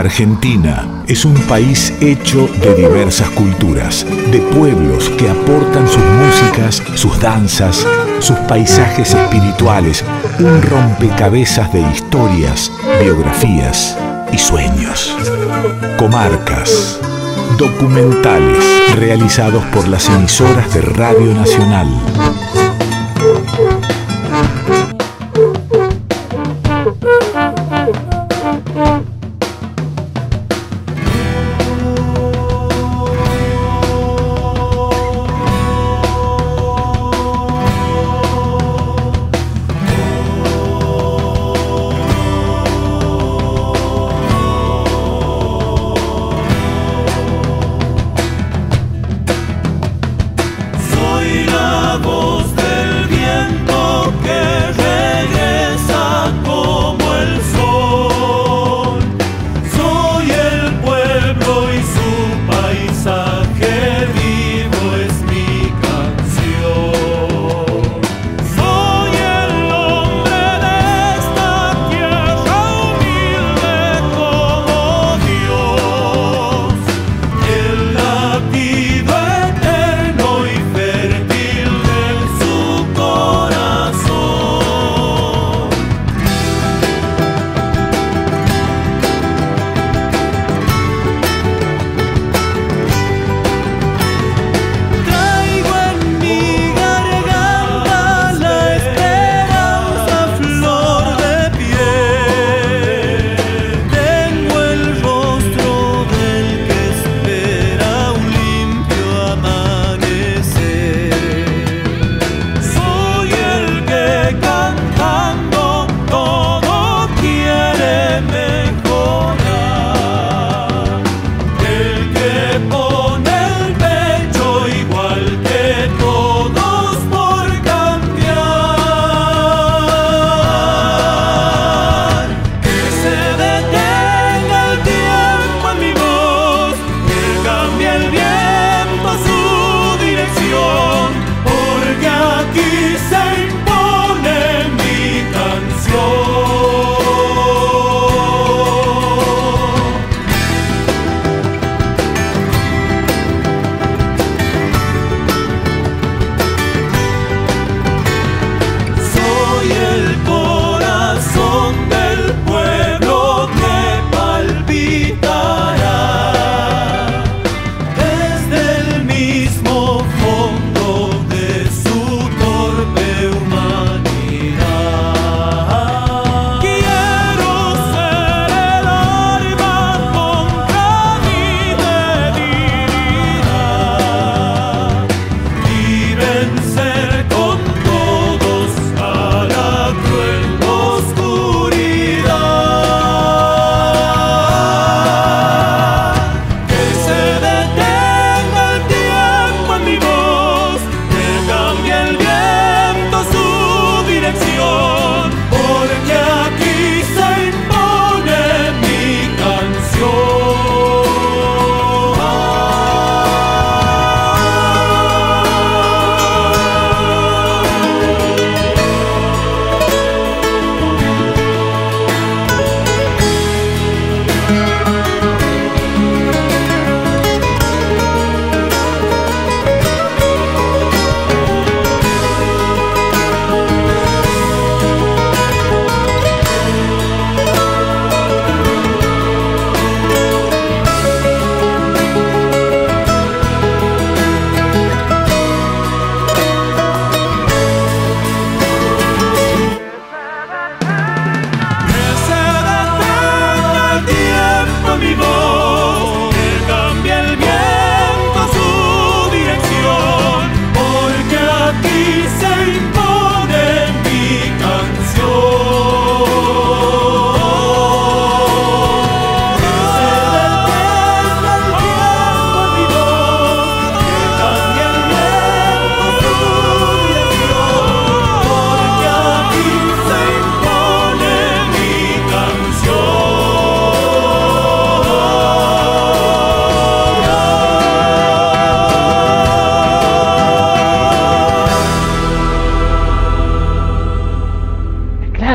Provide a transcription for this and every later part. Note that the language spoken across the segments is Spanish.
Argentina es un país hecho de diversas culturas, de pueblos que aportan sus músicas, sus danzas, sus paisajes espirituales, un rompecabezas de historias, biografías y sueños. Comarcas, documentales realizados por las emisoras de Radio Nacional.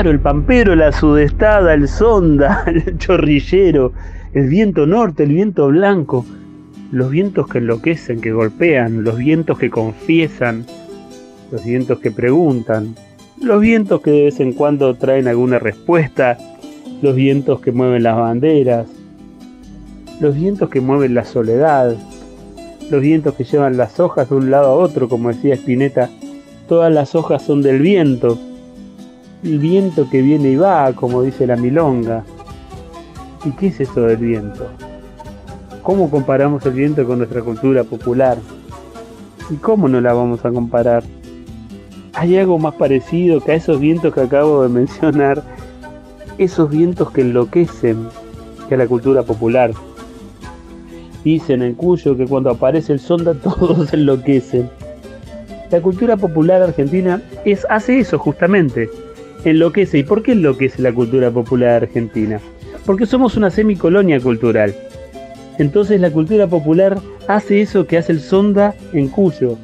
El pampero, la sudestada, el sonda, el chorrillero, el viento norte, el viento blanco, los vientos que enloquecen, que golpean, los vientos que confiesan, los vientos que preguntan, los vientos que de vez en cuando traen alguna respuesta, los vientos que mueven las banderas, los vientos que mueven la soledad, los vientos que llevan las hojas de un lado a otro, como decía Spinetta, todas las hojas son del viento, el viento que viene y va, como dice la milonga. ¿Y qué es eso del viento? ¿Cómo comparamos el viento con nuestra cultura popular? ¿Y cómo no la vamos a comparar? ¿Hay algo más parecido que a esos vientos que acabo de mencionar? Esos vientos que enloquecen que a la cultura popular. Dicen en Cuyo que cuando aparece el sonda todos enloquecen. La cultura popular argentina es, hace eso justamente, enloquece. ¿Y por qué enloquece la cultura popular argentina? Porque somos una semicolonia cultural. Entonces la cultura popular hace eso que hace el sonda en Cuyo.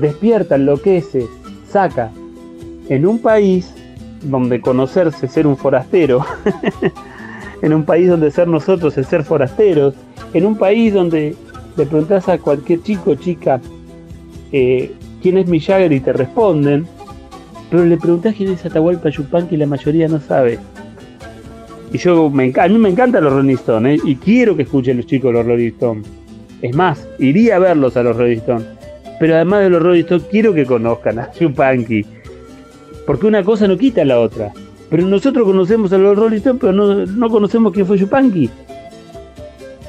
Despierta, enloquece, saca. En un país donde conocerse ser un forastero, en un país donde ser nosotros es ser forasteros, en un país donde le preguntas a cualquier chico o chica eh, quién es Jagger y te responden, pero le preguntas quién es Atahualpa Yupanqui y la mayoría no sabe. Y yo, me, a mí me encantan los Rolling Stones, ¿eh? y quiero que escuchen los chicos los Rolling Stones. Es más, iría a verlos a los Rolling Stones. Pero además de los Rolling Stones, quiero que conozcan a Yupanqui. Porque una cosa no quita la otra. Pero nosotros conocemos a los Rolling Stones, pero no, no conocemos quién fue Yupanqui.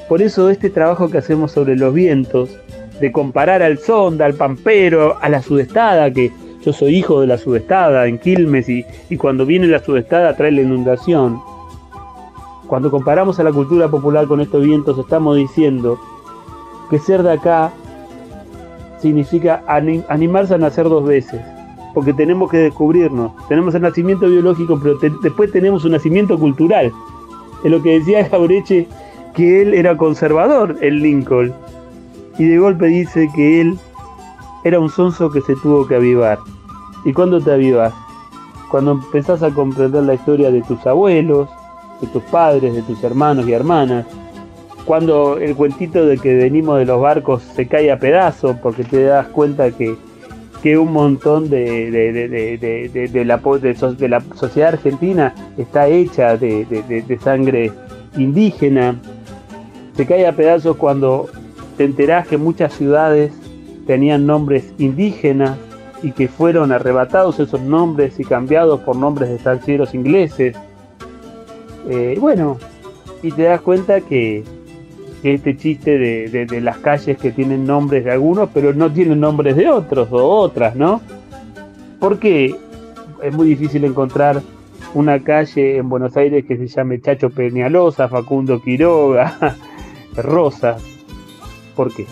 Por eso este trabajo que hacemos sobre los vientos, de comparar al sonda, al pampero, a la sudestada, que yo soy hijo de la sudestada en Quilmes y, cuando viene la sudestada trae la inundación. Cuando comparamos a la cultura popular con estos vientos estamos diciendo que ser de acá significa animarse a nacer dos veces, porque tenemos que descubrirnos. Tenemos el nacimiento biológico, pero después tenemos un nacimiento cultural. Es lo que decía Jaureche que él era conservador, el Lincoln, y de golpe dice que él era un sonso que se tuvo que avivar. ¿Y cuándo te avivas? Cuando empezás a comprender la historia de tus abuelos, de tus padres, de tus hermanos y hermanas, cuando el cuentito de que venimos de los barcos se cae a pedazos porque te das cuenta que, que un montón de, de, la, de, la sociedad argentina está hecha de, sangre indígena, se cae a pedazos cuando te enterás que muchas ciudades tenían nombres indígenas y que fueron arrebatados esos nombres y cambiados por nombres de estancieros ingleses. Eh, bueno, y te das cuenta que, este chiste de, las calles que tienen nombres de algunos, pero no tienen nombres de otros o otras, ¿no? Porque es muy difícil encontrar una calle en Buenos Aires que se llame Chacho Peñalosa, Facundo Quiroga, Rosas. ¿Por qué?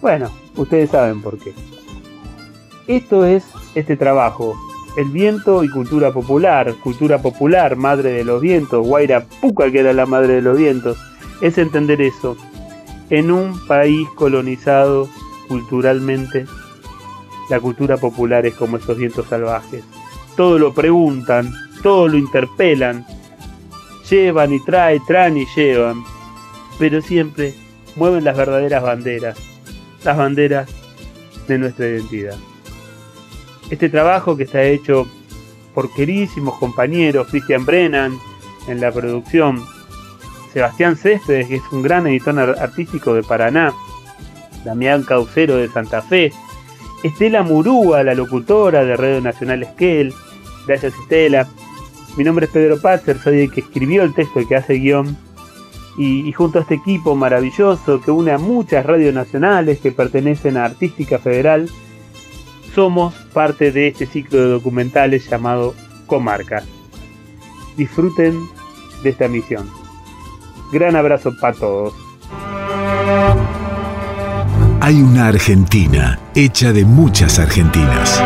Bueno, ustedes saben por qué. Esto es este trabajo. El viento y cultura popular, cultura popular, madre de los vientos, Guaira Puca que era la madre de los vientos, es entender eso. En un país colonizado culturalmente, la cultura popular es como esos vientos salvajes. Todo lo preguntan, todo lo interpelan, llevan y traen, traen y llevan pero siempre mueven las verdaderas banderas, las banderas de nuestra identidad. Este trabajo que está hecho por queridísimos compañeros, Christian Brennan en la producción, Sebastián Céspedes, que es un gran editor artístico de Paraná, Damián Caucero de Santa Fe, Estela Murúa, la locutora de Radio Nacional Esquel, gracias Estela. Mi nombre es Pedro Patzer, soy el que escribió el texto y que hace guion y, junto a este equipo maravilloso que une a muchas radios nacionales que pertenecen a Artística Federal, somos parte de este ciclo de documentales llamado Comarca. Disfruten de esta misión. Gran abrazo para todos. Hay una Argentina hecha de muchas Argentinas.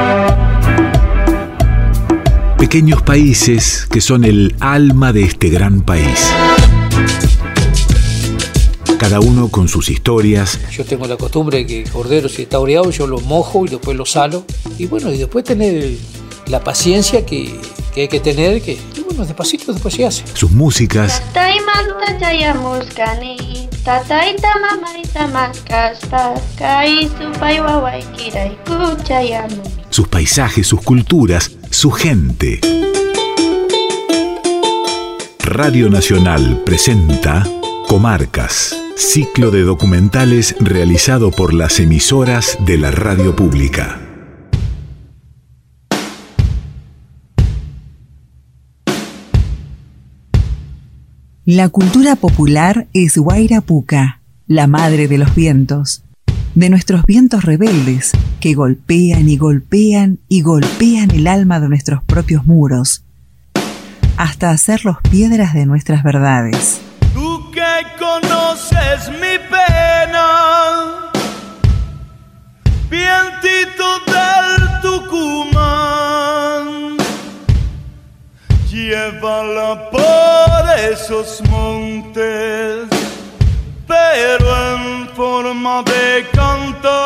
Pequeños países que son el alma de este gran país cada uno con sus historias. Yo tengo la costumbre de que el cordero si está oreado yo lo mojo y después lo salo. Y bueno, y después tener la paciencia que, hay que tener, que bueno, despacito después se hace. Sus músicas. Sus paisajes, sus culturas, su gente. Radio Nacional presenta Comarcas, ciclo de documentales realizado por las emisoras de la radio pública. La cultura popular es Puca, la madre de los vientos, de nuestros vientos rebeldes que golpean y golpean y golpean el alma de nuestros propios muros, hasta hacerlos piedras de nuestras verdades. Que conoces mi pena, vientito del Tucumán, llévala por esos montes, pero en forma de cantar.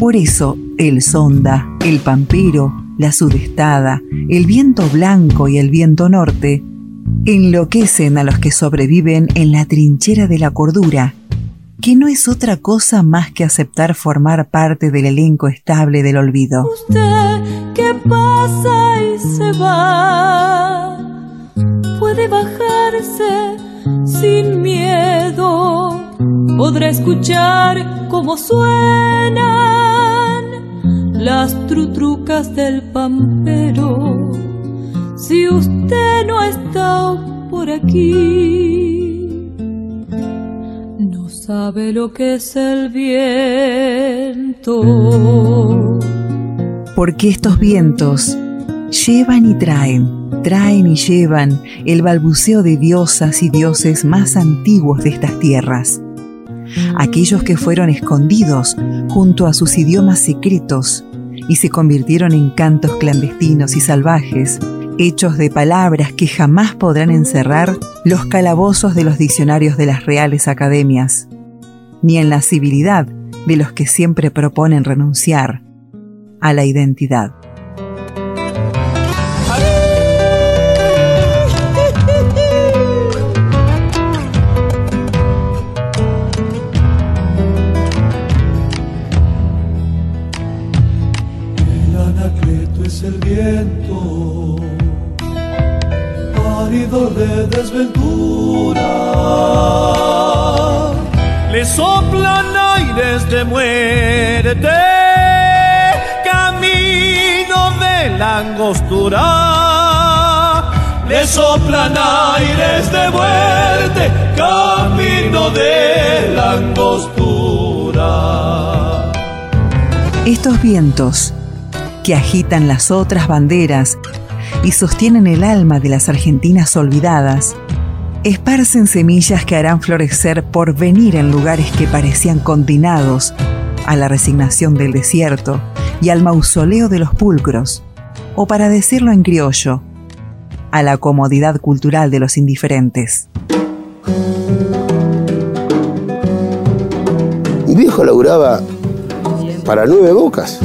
Por eso, el sonda, el pampero, la sudestada, el viento blanco y el viento norte enloquecen a los que sobreviven en la trinchera de la cordura, que no es otra cosa más que aceptar formar parte del elenco estable del olvido. Usted que pasa y se va, puede bajarse sin miedo, podrá escuchar cómo suena las trutrucas del pampero. Si usted no está por aquí, no sabe lo que es el viento. Porque estos vientos llevan y traen, traen y llevan el balbuceo de diosas y dioses más antiguos de estas tierras aquellos que fueron escondidos junto a sus idiomas secretos y se convirtieron en cantos clandestinos y salvajes, hechos de palabras que jamás podrán encerrar los calabozos de los diccionarios de las reales academias, ni en la civilidad de los que siempre proponen renunciar a la identidad. De desventura. Le soplan aires de muerte, camino de la angostura. Le soplan aires de muerte, camino de la angostura. Estos vientos que agitan las otras banderas y sostienen el alma de las argentinas olvidadas, esparcen semillas que harán florecer por venir en lugares que parecían condenados a la resignación del desierto y al mausoleo de los pulcros, o para decirlo en criollo, a la comodidad cultural de los indiferentes. Mi viejo laburaba para nueve bocas.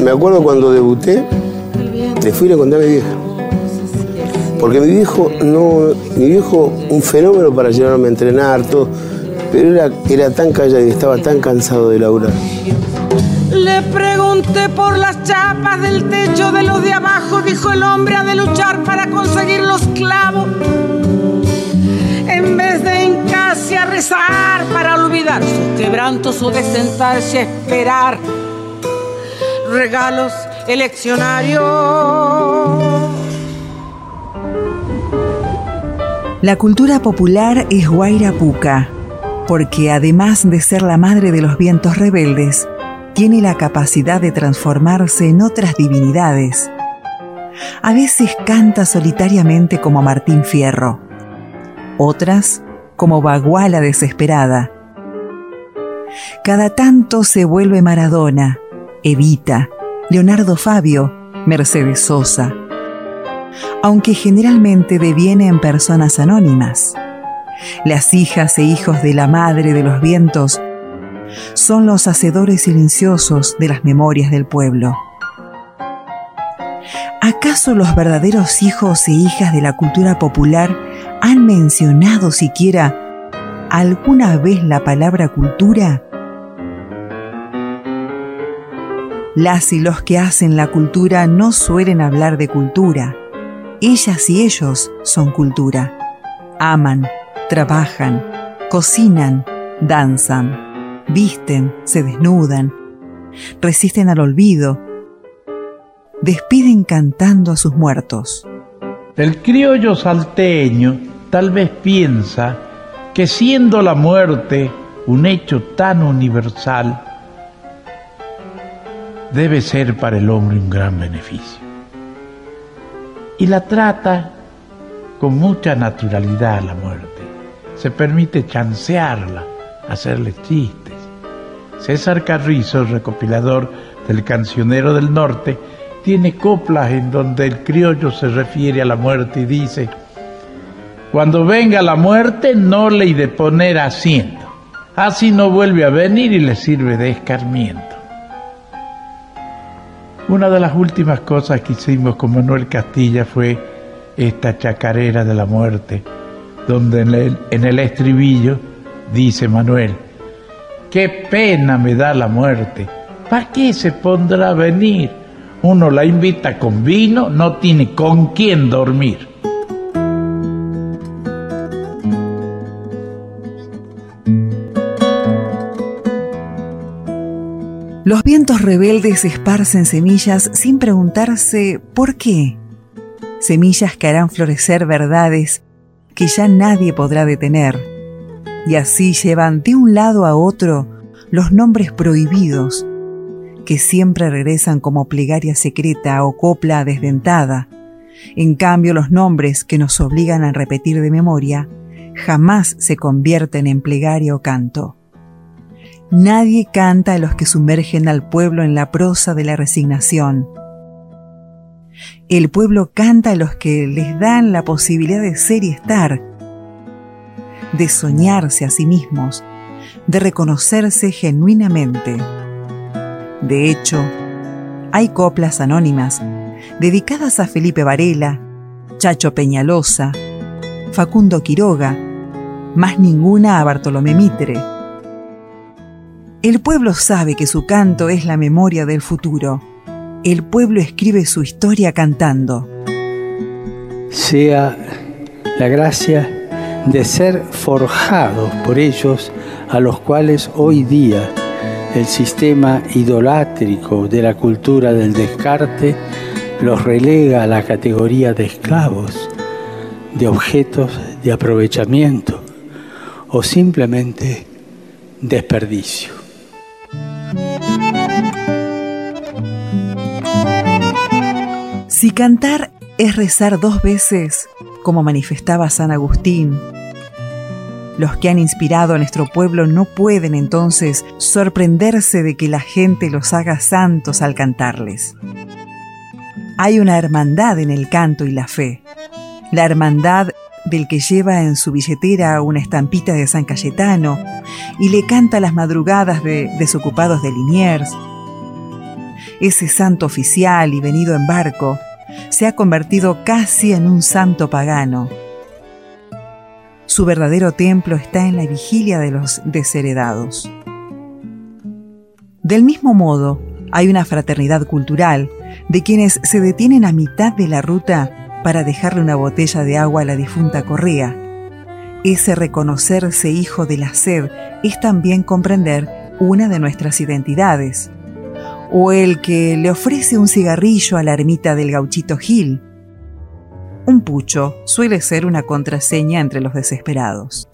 Me acuerdo cuando debuté, le fui y le conté a mi vieja. Porque mi viejo, no, mi viejo, un fenómeno para llevarme a entrenar, todo, pero era, era tan callado y estaba tan cansado de laburar. Le pregunté por las chapas del techo de los de abajo, dijo el hombre, ha de luchar para conseguir los clavos. En vez de hincarse a rezar para olvidar sus quebrantos o de esperar regalos eleccionario. La cultura popular es Guairapuca, porque además de ser la madre de los vientos rebeldes, tiene la capacidad de transformarse en otras divinidades. A veces canta solitariamente como Martín Fierro, otras como Baguala desesperada. Cada tanto se vuelve Maradona, Evita, Leonardo Fabio, Mercedes Sosa, aunque generalmente deviene en personas anónimas. Las hijas e hijos de la madre de los vientos son los hacedores silenciosos de las memorias del pueblo. ¿Acaso los verdaderos hijos e hijas de la cultura popular han mencionado siquiera alguna vez la palabra cultura? Las y los que hacen la cultura no suelen hablar de cultura. Ellas y ellos son cultura. Aman, trabajan, cocinan, danzan, visten, se desnudan, resisten al olvido, despiden cantando a sus muertos. El criollo salteño tal vez piensa que siendo la muerte un hecho tan universal, debe ser para el hombre un gran beneficio. Y la trata con mucha naturalidad la muerte. Se permite chancearla, hacerle chistes. César Carrizo, recopilador del Cancionero del Norte, tiene coplas en donde el criollo se refiere a la muerte y dice, cuando venga la muerte no le de poner asiento, así no vuelve a venir y le sirve de escarmiento. Una de las últimas cosas que hicimos con Manuel Castilla fue esta chacarera de la muerte, donde en el, estribillo dice Manuel, qué pena me da la muerte, ¿para qué se pondrá a venir? Uno la invita con vino, no tiene con quién dormir. Vientos rebeldes esparcen semillas sin preguntarse por qué. Semillas que harán florecer verdades que ya nadie podrá detener. Y así llevan de un lado a otro los nombres prohibidos, que siempre regresan como plegaria secreta o copla desdentada. En cambio, los nombres que nos obligan a repetir de memoria jamás se convierten en plegaria o canto. Nadie canta a los que sumergen al pueblo en la prosa de la resignación. El pueblo canta a los que les dan la posibilidad de ser y estar, de soñarse a sí mismos, de reconocerse genuinamente. De hecho, hay coplas anónimas dedicadas a Felipe Varela, Chacho Peñalosa, Facundo Quiroga, más ninguna a Bartolomé Mitre el pueblo sabe que su canto es la memoria del futuro. El pueblo escribe su historia cantando. Sea la gracia de ser forjados por ellos a los cuales hoy día el sistema idolátrico de la cultura del descarte los relega a la categoría de esclavos, de objetos de aprovechamiento o simplemente desperdicio. Si cantar es rezar dos veces, como manifestaba San Agustín, los que han inspirado a nuestro pueblo no pueden entonces sorprenderse de que la gente los haga santos al cantarles. Hay una hermandad en el canto y la fe, la hermandad del que lleva en su billetera una estampita de San Cayetano y le canta las madrugadas de desocupados de Liniers, ese santo oficial y venido en barco, se ha convertido casi en un santo pagano. Su verdadero templo está en la vigilia de los desheredados. Del mismo modo, hay una fraternidad cultural de quienes se detienen a mitad de la ruta para dejarle una botella de agua a la difunta Correa. Ese reconocerse hijo de la sed es también comprender una de nuestras identidades, o el que le ofrece un cigarrillo a la ermita del gauchito Gil. Un pucho suele ser una contraseña entre los desesperados.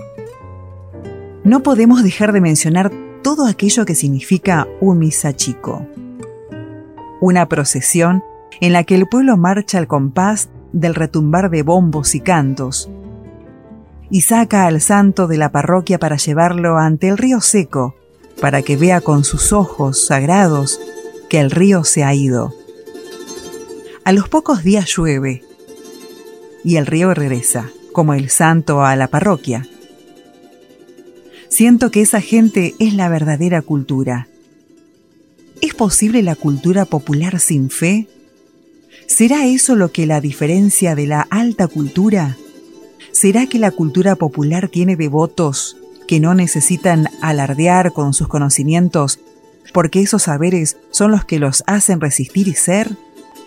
No podemos dejar de mencionar todo aquello que significa un misa chico. Una procesión en la que el pueblo marcha al compás del retumbar de bombos y cantos, y saca al santo de la parroquia para llevarlo ante el río seco, para que vea con sus ojos sagrados que el río se ha ido. A los pocos días llueve y el río regresa, como el santo a la parroquia. Siento que esa gente es la verdadera cultura. ¿Es posible la cultura popular sin fe? ¿Será eso lo que la diferencia de la alta cultura? ¿Será que la cultura popular tiene devotos que no necesitan alardear con sus conocimientos porque esos saberes son los que los hacen resistir y ser,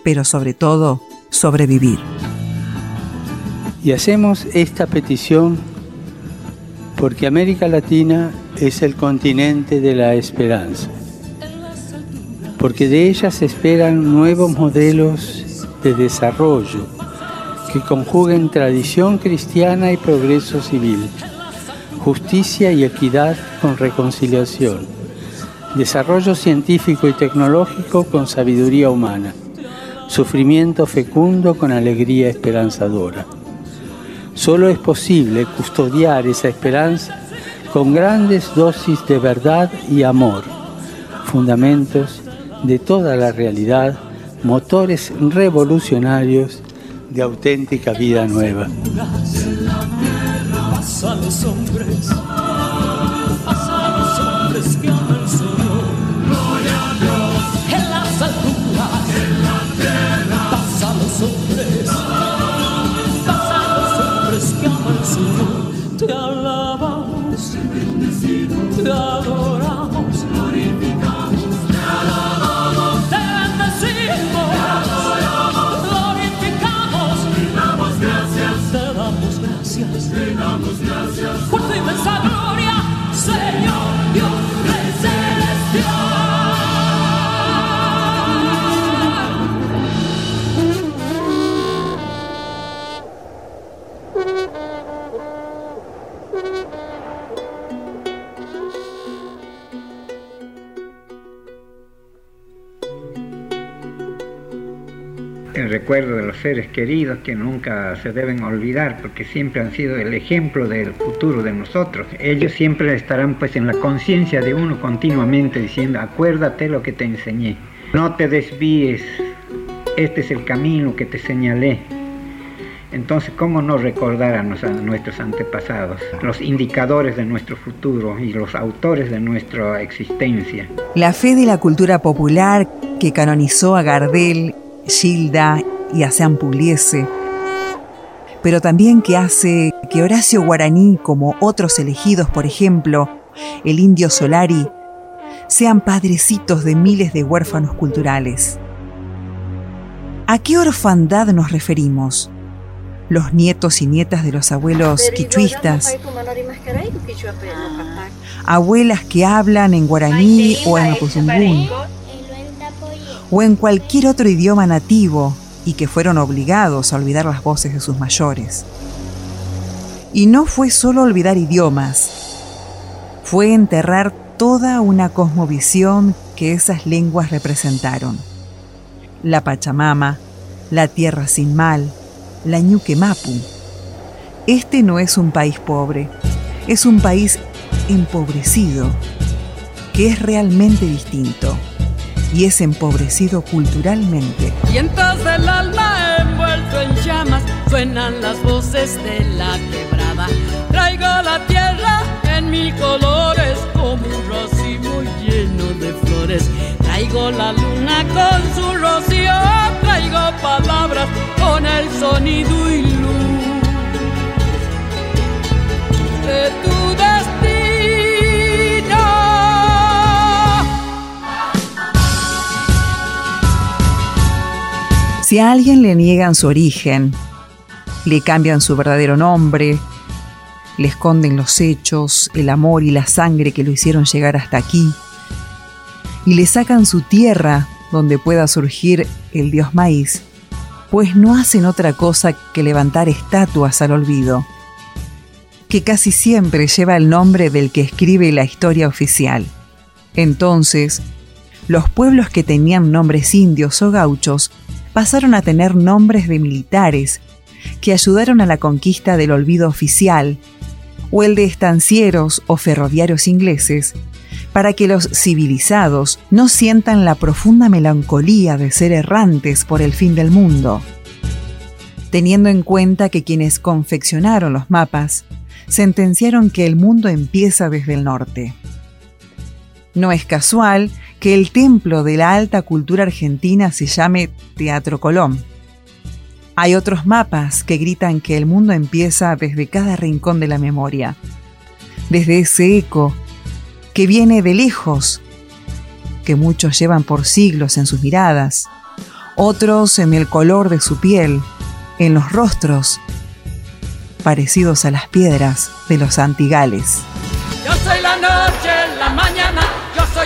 pero sobre todo sobrevivir? Y hacemos esta petición porque América Latina es el continente de la esperanza, porque de ella se esperan nuevos modelos de desarrollo que conjuguen tradición cristiana y progreso civil, justicia y equidad con reconciliación, desarrollo científico y tecnológico con sabiduría humana, sufrimiento fecundo con alegría esperanzadora. Solo es posible custodiar esa esperanza con grandes dosis de verdad y amor, fundamentos de toda la realidad motores revolucionarios de auténtica vida nueva. Seres queridos que nunca se deben olvidar porque siempre han sido el ejemplo del futuro de nosotros. Ellos siempre estarán pues en la conciencia de uno continuamente diciendo, acuérdate lo que te enseñé, no te desvíes, este es el camino que te señalé. Entonces, ¿cómo no recordar a, nos- a nuestros antepasados, los indicadores de nuestro futuro y los autores de nuestra existencia? La fe de la cultura popular que canonizó a Gardel, Gilda y a Sean Pugliese, pero también que hace que Horacio Guaraní, como otros elegidos, por ejemplo, el indio Solari, sean padrecitos de miles de huérfanos culturales. ¿A qué orfandad nos referimos? Los nietos y nietas de los abuelos quichuistas, abuelas que hablan en guaraní o en mapuzungún, o en cualquier otro idioma nativo y que fueron obligados a olvidar las voces de sus mayores. Y no fue solo olvidar idiomas, fue enterrar toda una cosmovisión que esas lenguas representaron. La Pachamama, la Tierra sin Mal, la Ñuque Mapu. Este no es un país pobre, es un país empobrecido, que es realmente distinto y es empobrecido culturalmente. Vientos del alma envuelto en llamas, suenan las voces de la quebrada. Traigo la tierra en mil colores, como un racimo lleno de flores. Traigo la luna con su rocío, traigo palabras con el sonido y luz de tu Si a alguien le niegan su origen, le cambian su verdadero nombre, le esconden los hechos, el amor y la sangre que lo hicieron llegar hasta aquí, y le sacan su tierra donde pueda surgir el dios maíz, pues no hacen otra cosa que levantar estatuas al olvido, que casi siempre lleva el nombre del que escribe la historia oficial. Entonces, los pueblos que tenían nombres indios o gauchos pasaron a tener nombres de militares que ayudaron a la conquista del olvido oficial, o el de estancieros o ferroviarios ingleses, para que los civilizados no sientan la profunda melancolía de ser errantes por el fin del mundo. Teniendo en cuenta que quienes confeccionaron los mapas sentenciaron que el mundo empieza desde el norte. No es casual que el templo de la alta cultura argentina se llame Teatro Colón. Hay otros mapas que gritan que el mundo empieza desde cada rincón de la memoria, desde ese eco que viene de lejos, que muchos llevan por siglos en sus miradas, otros en el color de su piel, en los rostros, parecidos a las piedras de los antigales. Yo soy la noche, la mañana,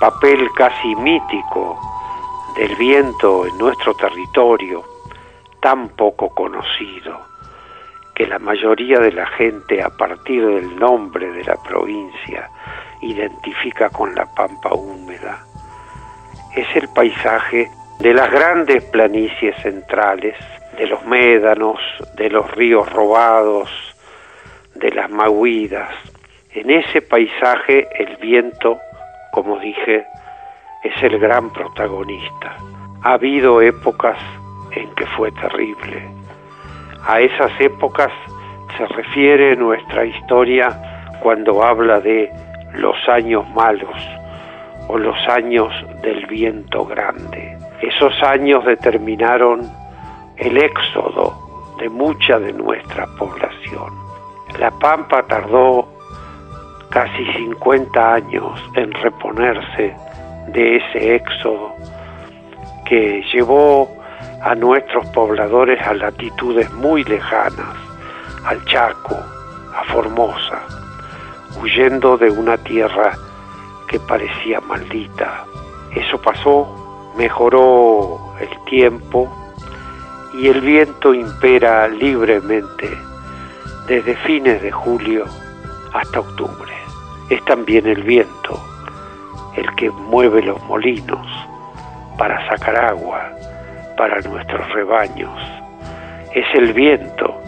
papel casi mítico del viento en nuestro territorio, tan poco conocido, que la mayoría de la gente a partir del nombre de la provincia identifica con la pampa húmeda, es el paisaje de las grandes planicies centrales, de los médanos, de los ríos robados, de las maguidas. En ese paisaje el viento, como dije, es el gran protagonista. Ha habido épocas en que fue terrible. A esas épocas se refiere nuestra historia cuando habla de los años malos o los años del viento grande. Esos años determinaron el éxodo de mucha de nuestra población. La Pampa tardó casi 50 años en reponerse de ese éxodo que llevó a nuestros pobladores a latitudes muy lejanas, al Chaco, a Formosa, huyendo de una tierra que parecía maldita. Eso pasó, mejoró el tiempo y el viento impera libremente desde fines de julio hasta octubre. Es también el viento el que mueve los molinos para sacar agua para nuestros rebaños. Es el viento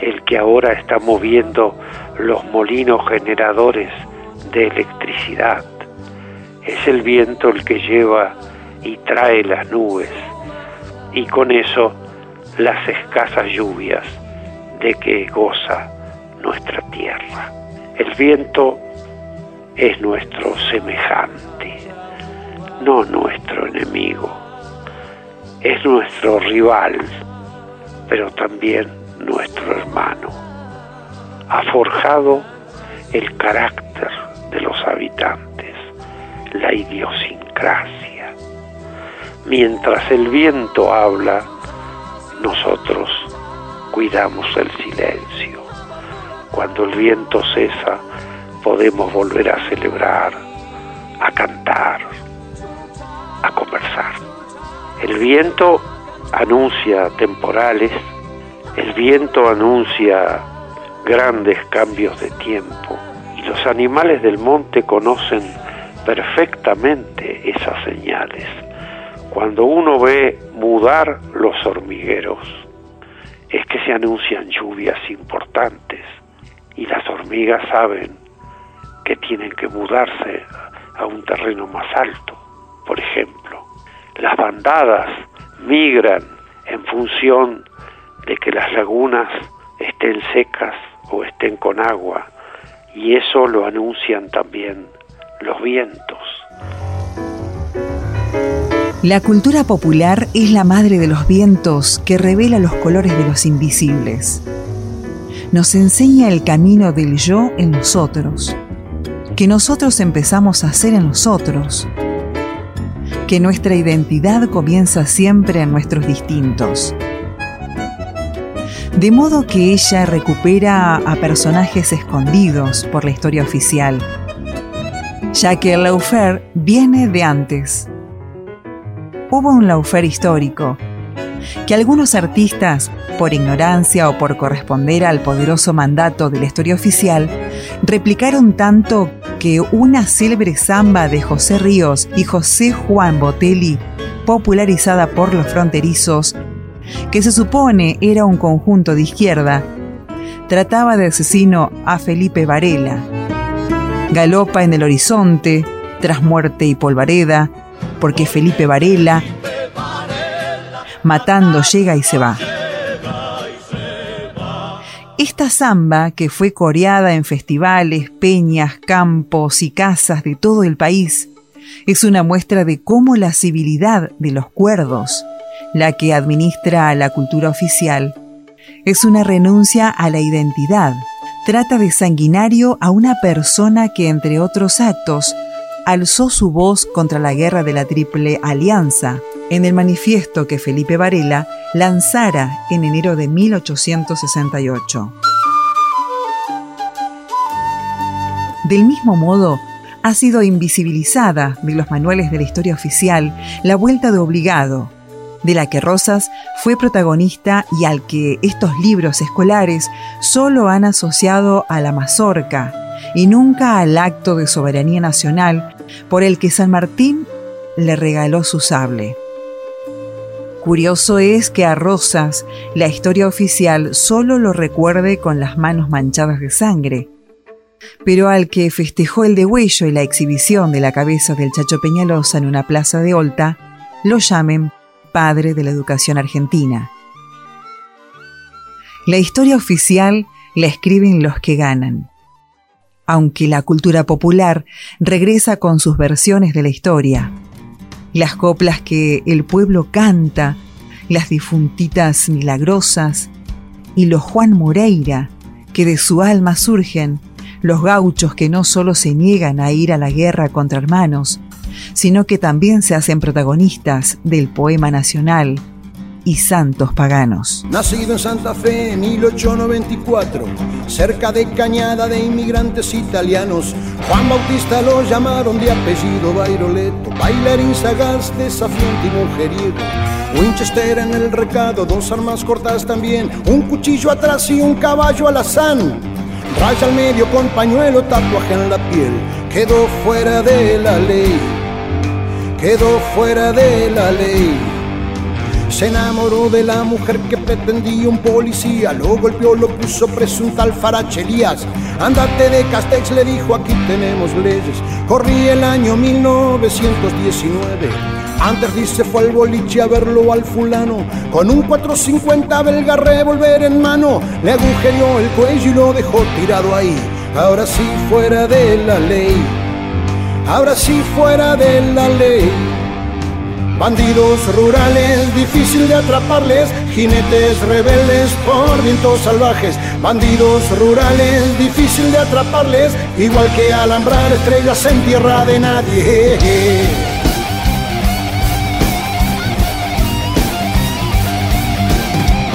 el que ahora está moviendo los molinos generadores de electricidad. Es el viento el que lleva y trae las nubes y con eso las escasas lluvias de que goza nuestra tierra. El viento es nuestro semejante, no nuestro enemigo. Es nuestro rival, pero también nuestro hermano. Ha forjado el carácter de los habitantes, la idiosincrasia. Mientras el viento habla, nosotros cuidamos el silencio. Cuando el viento cesa, podemos volver a celebrar, a cantar, a conversar. El viento anuncia temporales, el viento anuncia grandes cambios de tiempo y los animales del monte conocen perfectamente esas señales. Cuando uno ve mudar los hormigueros, es que se anuncian lluvias importantes y las hormigas saben que tienen que mudarse a un terreno más alto. Por ejemplo, las bandadas migran en función de que las lagunas estén secas o estén con agua y eso lo anuncian también los vientos. La cultura popular es la madre de los vientos que revela los colores de los invisibles. Nos enseña el camino del yo en nosotros, que nosotros empezamos a hacer en nosotros, que nuestra identidad comienza siempre en nuestros distintos. De modo que ella recupera a personajes escondidos por la historia oficial, ya que el laufer viene de antes. Hubo un laufer histórico, que algunos artistas, por ignorancia o por corresponder al poderoso mandato de la historia oficial, replicaron tanto que una célebre samba de José Ríos y José Juan Botelli, popularizada por los fronterizos, que se supone era un conjunto de izquierda, trataba de asesino a Felipe Varela. Galopa en el horizonte, tras muerte y polvareda, porque Felipe Varela, matando, llega y se va. Esta samba, que fue coreada en festivales, peñas, campos y casas de todo el país, es una muestra de cómo la civilidad de los cuerdos, la que administra la cultura oficial, es una renuncia a la identidad. Trata de sanguinario a una persona que, entre otros actos, alzó su voz contra la guerra de la Triple Alianza en el manifiesto que Felipe Varela lanzara en enero de 1868. Del mismo modo, ha sido invisibilizada de los manuales de la historia oficial la vuelta de obligado, de la que Rosas fue protagonista y al que estos libros escolares solo han asociado a la mazorca y nunca al acto de soberanía nacional por el que San Martín le regaló su sable. Curioso es que a Rosas la historia oficial solo lo recuerde con las manos manchadas de sangre, pero al que festejó el degüello y la exhibición de la cabeza del Chacho Peñalosa en una plaza de Olta, lo llamen padre de la educación argentina. La historia oficial la escriben los que ganan, aunque la cultura popular regresa con sus versiones de la historia. Las coplas que el pueblo canta, las difuntitas milagrosas y los Juan Moreira, que de su alma surgen, los gauchos que no solo se niegan a ir a la guerra contra hermanos, sino que también se hacen protagonistas del poema nacional y santos paganos. Nacido en Santa Fe en 1894, cerca de Cañada de inmigrantes italianos, Juan Bautista lo llamaron de apellido Bairoleto, bailarín sagaz, desafiante y mujeriego. Winchester en el recado, dos armas cortas también, un cuchillo atrás y un caballo alazán. Raya al medio con pañuelo, tatuaje en la piel, quedó fuera de la ley quedó fuera de la ley. Se enamoró de la mujer que pretendía un policía, lo golpeó, lo puso preso un tal Farachelías. Andate de Castex, le dijo, aquí tenemos leyes. Corrí el año 1919. Antes dice fue al boliche a verlo al fulano Con un 450 belga revolver en mano Le agujereó el cuello y lo dejó tirado ahí Ahora sí fuera de la ley ahora sí fuera de la ley. Bandidos rurales, difícil de atraparles, jinetes rebeldes por vientos salvajes. Bandidos rurales, difícil de atraparles, igual que alambrar estrellas en tierra de nadie.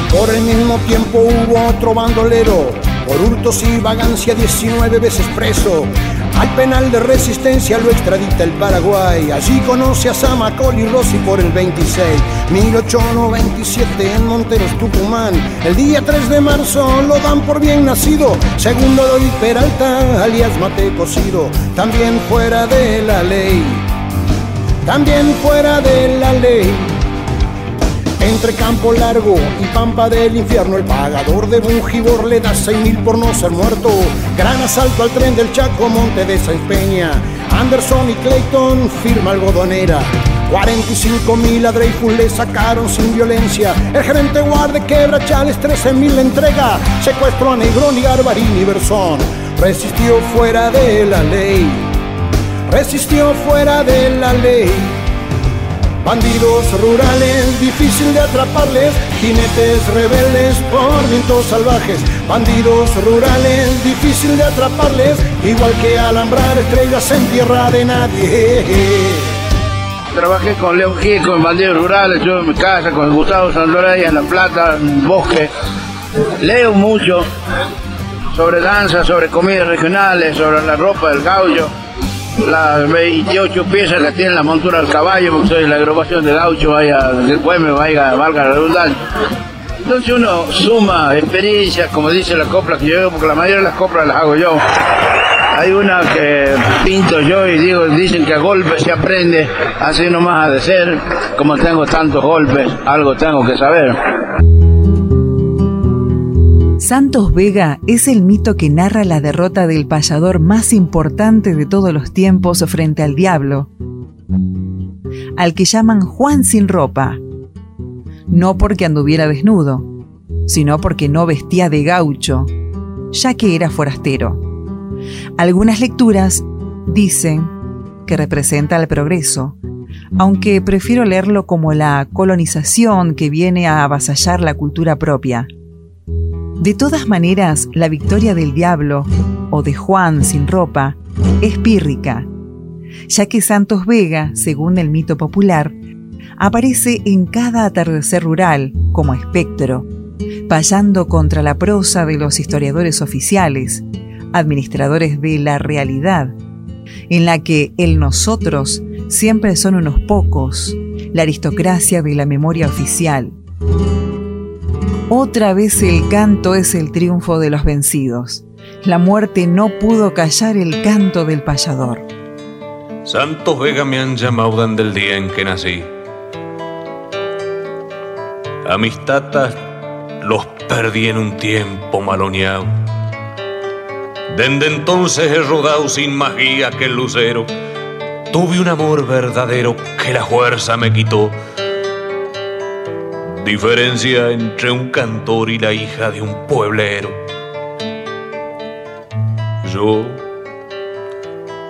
Por el mismo tiempo hubo otro bandolero, por hurtos y vagancia 19 veces preso. Al penal de resistencia lo extradita el Paraguay. Allí conoce a Samacol y Rossi por el 26. 1897 en Monteros, Tucumán. El día 3 de marzo lo dan por bien nacido. Segundo doy Peralta, alias Mate Cocido. También fuera de la ley. También fuera de la ley. Entre Campo Largo y Pampa del Infierno, el pagador de Bujibor le da seis mil por no ser muerto. Gran asalto al tren del Chaco, Monte de Sáenz Peña. Anderson y Clayton firma algodonera. 45 mil a Dreyfus le sacaron sin violencia. El gerente guarde quebra Chales, 13 mil le entrega. Secuestro a Negroni, Garbarini y Bersón. Resistió fuera de la ley. Resistió fuera de la ley. Bandidos rurales, difícil de atraparles, jinetes rebeldes por vientos salvajes. Bandidos rurales, difícil de atraparles, igual que alambrar estrellas en tierra de nadie. Trabajé con León Gil, con bandidos rurales, yo en mi casa, con Gustavo Sandoray en La Plata, en Bosque. Leo mucho sobre danza, sobre comidas regionales, sobre la ropa del gaullo las 28 piezas que tiene la montura del caballo, porque soy la agrupación de gaucho, vaya, después me vaya, valga la redundancia. Entonces uno suma experiencias, como dice la copla que yo hago, porque la mayoría de las coplas las hago yo. Hay una que pinto yo y digo, dicen que a golpes se aprende, así nomás ha de ser, como tengo tantos golpes, algo tengo que saber. Santos Vega es el mito que narra la derrota del payador más importante de todos los tiempos frente al diablo, al que llaman Juan sin ropa, no porque anduviera desnudo, sino porque no vestía de gaucho, ya que era forastero. Algunas lecturas dicen que representa el progreso, aunque prefiero leerlo como la colonización que viene a avasallar la cultura propia. De todas maneras, la victoria del diablo, o de Juan sin ropa, es pírrica, ya que Santos Vega, según el mito popular, aparece en cada atardecer rural como espectro, payando contra la prosa de los historiadores oficiales, administradores de la realidad, en la que el nosotros siempre son unos pocos, la aristocracia de la memoria oficial. Otra vez el canto es el triunfo de los vencidos. La muerte no pudo callar el canto del payador. Santos Vega me han llamado desde el día en que nací. A mis tatas los perdí en un tiempo maloneado. Desde entonces he rodado sin más guía que el lucero. Tuve un amor verdadero que la fuerza me quitó. Diferencia entre un cantor y la hija de un pueblero. Yo,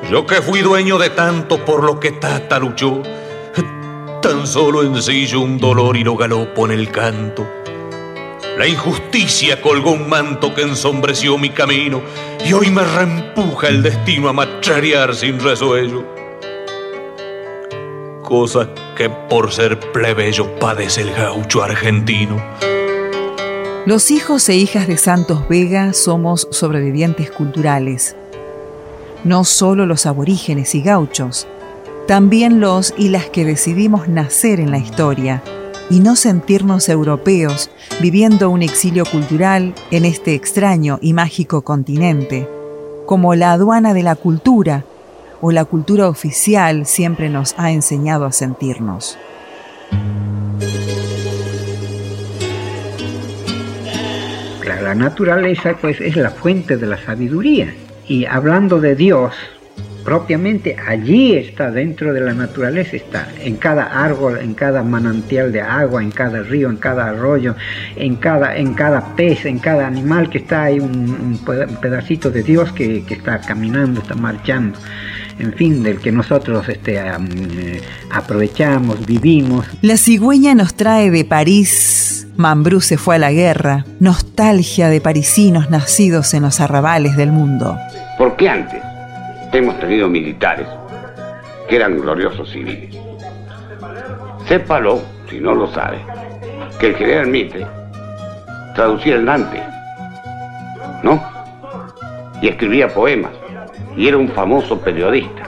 yo que fui dueño de tanto por lo que Tata luchó, tan solo ensillo un dolor y lo galopo en el canto. La injusticia colgó un manto que ensombreció mi camino y hoy me reempuja el destino a macharear sin resuello. Cosa que por ser plebeyo padece el gaucho argentino. Los hijos e hijas de Santos Vega somos sobrevivientes culturales. No solo los aborígenes y gauchos, también los y las que decidimos nacer en la historia y no sentirnos europeos viviendo un exilio cultural en este extraño y mágico continente, como la aduana de la cultura o la cultura oficial siempre nos ha enseñado a sentirnos. La, naturaleza pues es la fuente de la sabiduría y hablando de Dios, propiamente allí está, dentro de la naturaleza está, en cada árbol, en cada manantial de agua, en cada río, en cada arroyo, en cada, en cada pez, en cada animal que está ahí un, pedacito de Dios que, está caminando, está marchando. En fin, del que nosotros este, um, aprovechamos, vivimos. La cigüeña nos trae de París. Mambrú se fue a la guerra. Nostalgia de parisinos nacidos en los arrabales del mundo. ¿Por qué antes? hemos tenido militares que eran gloriosos civiles. Sépalo, si no lo sabe, que el general Mitre traducía el Dante, ¿no? Y escribía poemas, y era un famoso periodista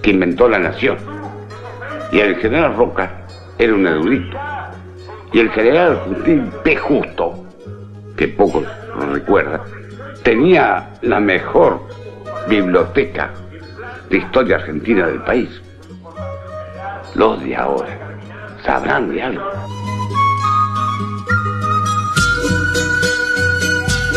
que inventó la nación. Y el general Roca era un erudito. Y el general Justín P. Justo, que pocos lo recuerdan, tenía la mejor biblioteca de historia argentina del país. Los de ahora sabrán de algo.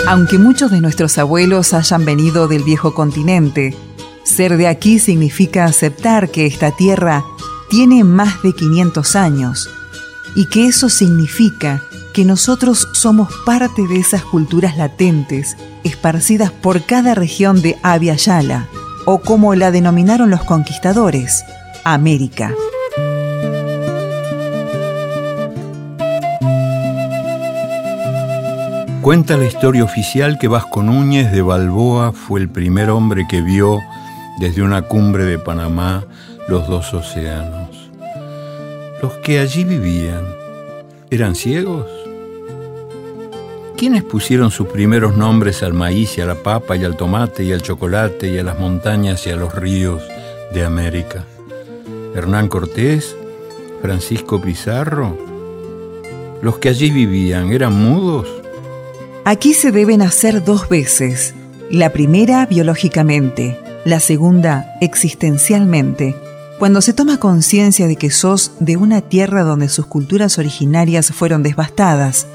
Aunque muchos de nuestros abuelos hayan venido del viejo continente, ser de aquí significa aceptar que esta tierra tiene más de 500 años y que eso significa que nosotros somos parte de esas culturas latentes esparcidas por cada región de Abya Yala, o como la denominaron los conquistadores, América. Cuenta la historia oficial que Vasco Núñez de Balboa fue el primer hombre que vio desde una cumbre de Panamá los dos océanos. Los que allí vivían, ¿eran ciegos? ¿Quiénes pusieron sus primeros nombres al maíz y a la papa y al tomate y al chocolate y a las montañas y a los ríos de América? ¿Hernán Cortés? ¿Francisco Pizarro? ¿Los que allí vivían eran mudos? Aquí se deben hacer dos veces. La primera biológicamente, la segunda existencialmente. Cuando se toma conciencia de que sos de una tierra donde sus culturas originarias fueron devastadas,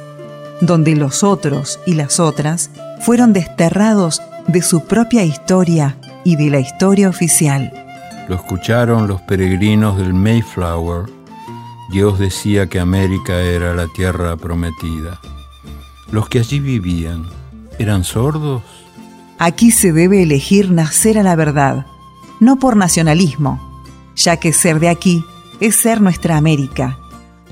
donde los otros y las otras fueron desterrados de su propia historia y de la historia oficial. Lo escucharon los peregrinos del Mayflower. Dios decía que América era la tierra prometida. Los que allí vivían, ¿eran sordos? Aquí se debe elegir nacer a la verdad, no por nacionalismo, ya que ser de aquí es ser nuestra América,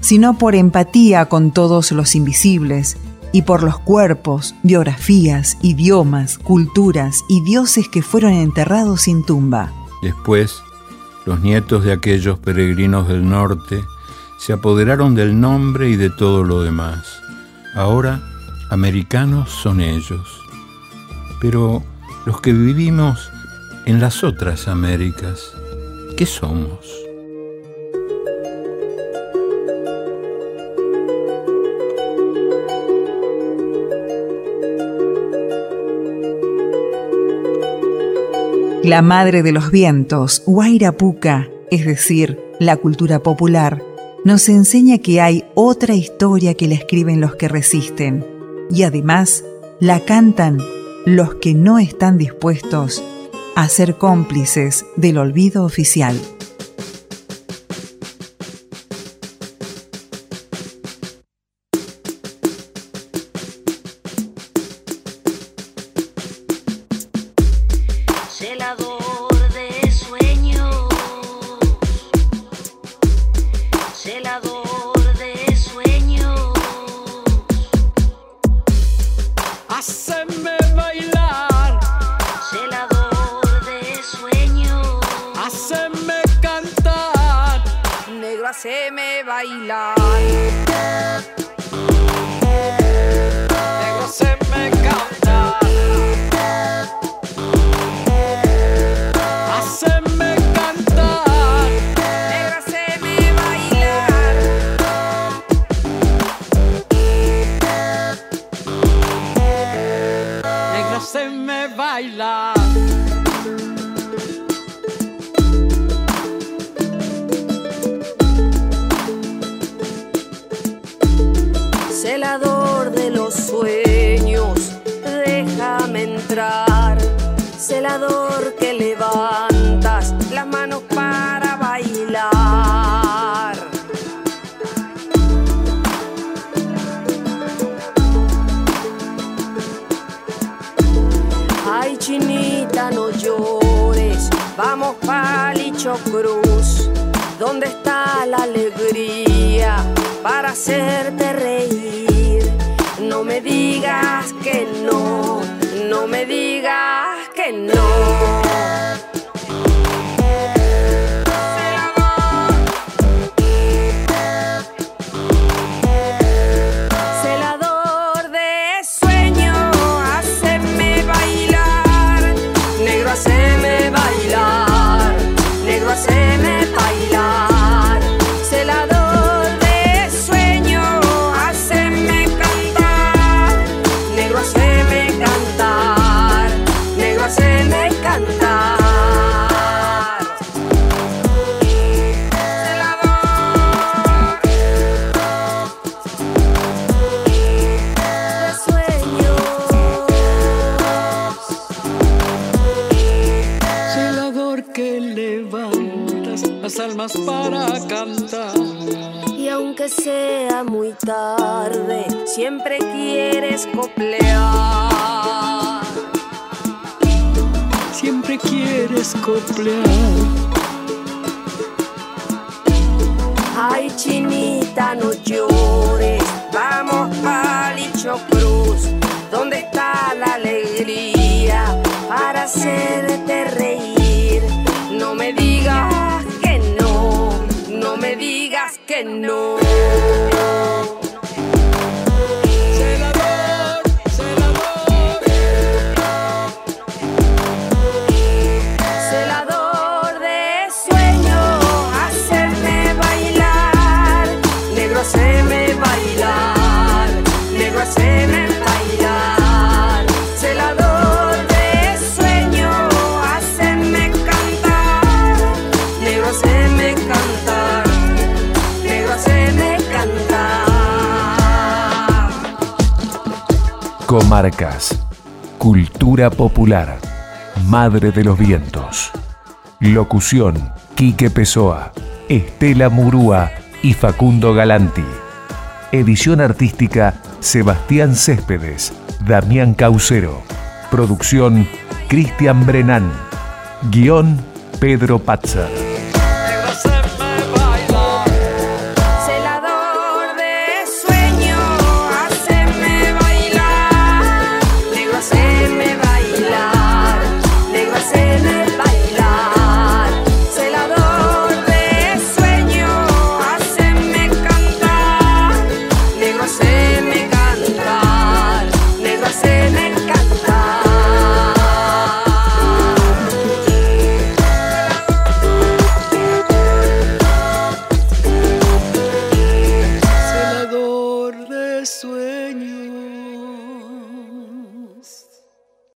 sino por empatía con todos los invisibles y por los cuerpos, biografías, idiomas, culturas y dioses que fueron enterrados sin tumba. Después, los nietos de aquellos peregrinos del norte se apoderaron del nombre y de todo lo demás. Ahora, americanos son ellos. Pero los que vivimos en las otras Américas, ¿qué somos? La madre de los vientos, Huayrapuca, es decir, la cultura popular, nos enseña que hay otra historia que la escriben los que resisten y además la cantan los que no están dispuestos a ser cómplices del olvido oficial. Leila. Comarcas. Cultura popular. Madre de los vientos. Locución. Quique Pessoa, Estela Murúa y Facundo Galanti. Edición artística. Sebastián Céspedes. Damián Caucero. Producción. Cristian Brenán. Guión. Pedro Patzer.